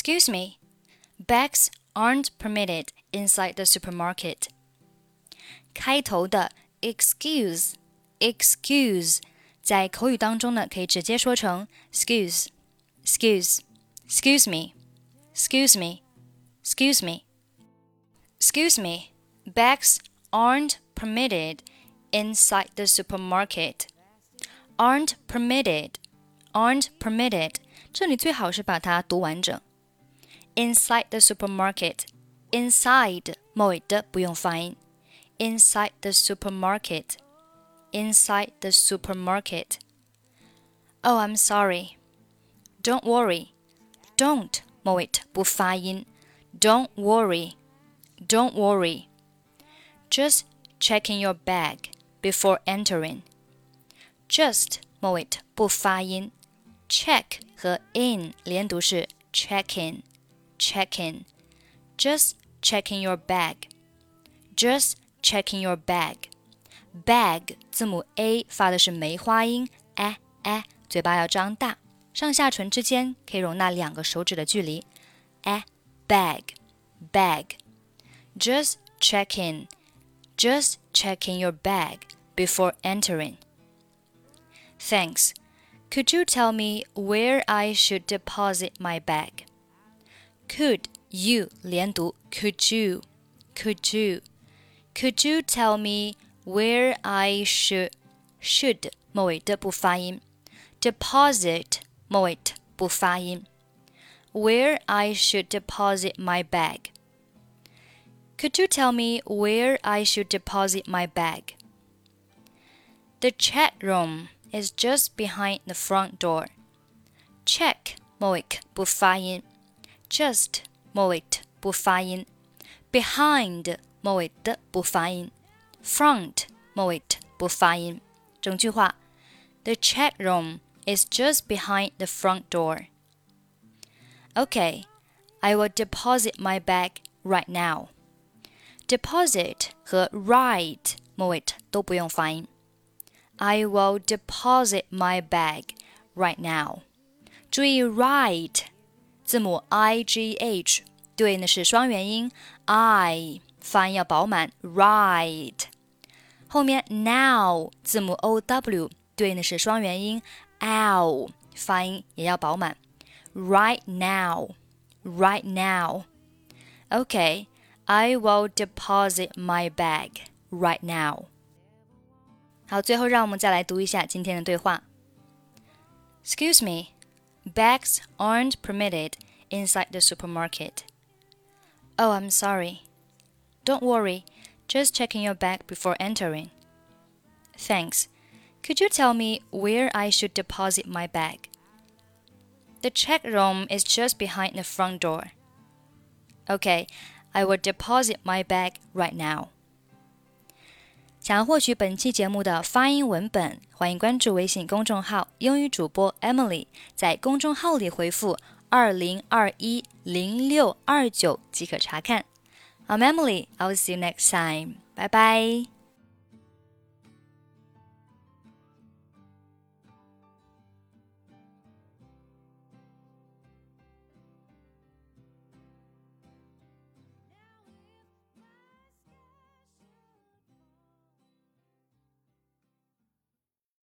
Excuse me, bags aren't permitted inside the supermarket. 开头的 excuse excuse 在口语当中呢，可以直接说成 excuse excuse excuse me excuse me excuse me excuse me bags aren't permitted inside the supermarket aren't permitted aren't permitted 这里最好是把它读完整 inside the supermarket inside 末尾的不用发音 inside the supermarket inside the supermarket. Oh, I'm sorry. Don't worry. Don't 末尾不发音。Don't worry. Don't worry. Just checking your bag before entering. Just 末尾不发音。Check 和 in 连读是 check in, check in. Just checking your bag. Just checking your bag. bag 字母 a 发的是梅花音，a a，嘴巴要张大，上下唇之间可以容纳两个手指的距离。a bag bag。Just check in, just checking your bag before entering. Thanks. Could you tell me where I should deposit my bag? could you 连读，could you could you could you tell me where I should should 末尾的不发音，deposit 末尾的不发音，where I should deposit my bag Could you tell me where I should deposit my bag? The check room is just behind the front door. Check 末尾不发音。just 末尾的不发音，behind 末尾的不发音，front the check room is just behind the front door. Okay, I will deposit my bag right now. Deposit 和 right i will deposit my bag right now. 注意 right 字母 i g h 对应的是双元音 i，发音要饱满 right。后面 now 字母 o w 对应的是双元音 ow，发音也要饱满。Right now, right now. Okay, I will deposit my bag right now. 好，最后让我们再来读一下今天的对话。Excuse me, bags aren't permitted inside the supermarket. Oh, I'm sorry. Don't worry. Just checking your bag before entering. Thanks. Could you tell me where I should deposit my bag? The check room is just behind the front door. Okay, I will deposit my bag right now. 想要获取本期节目的发音文本，欢迎关注微信公众号“英语主播 Emily”，在公众号里回复“二零二一零六二九”即可查看。I'm Emily. I'll see you next time. Bye bye.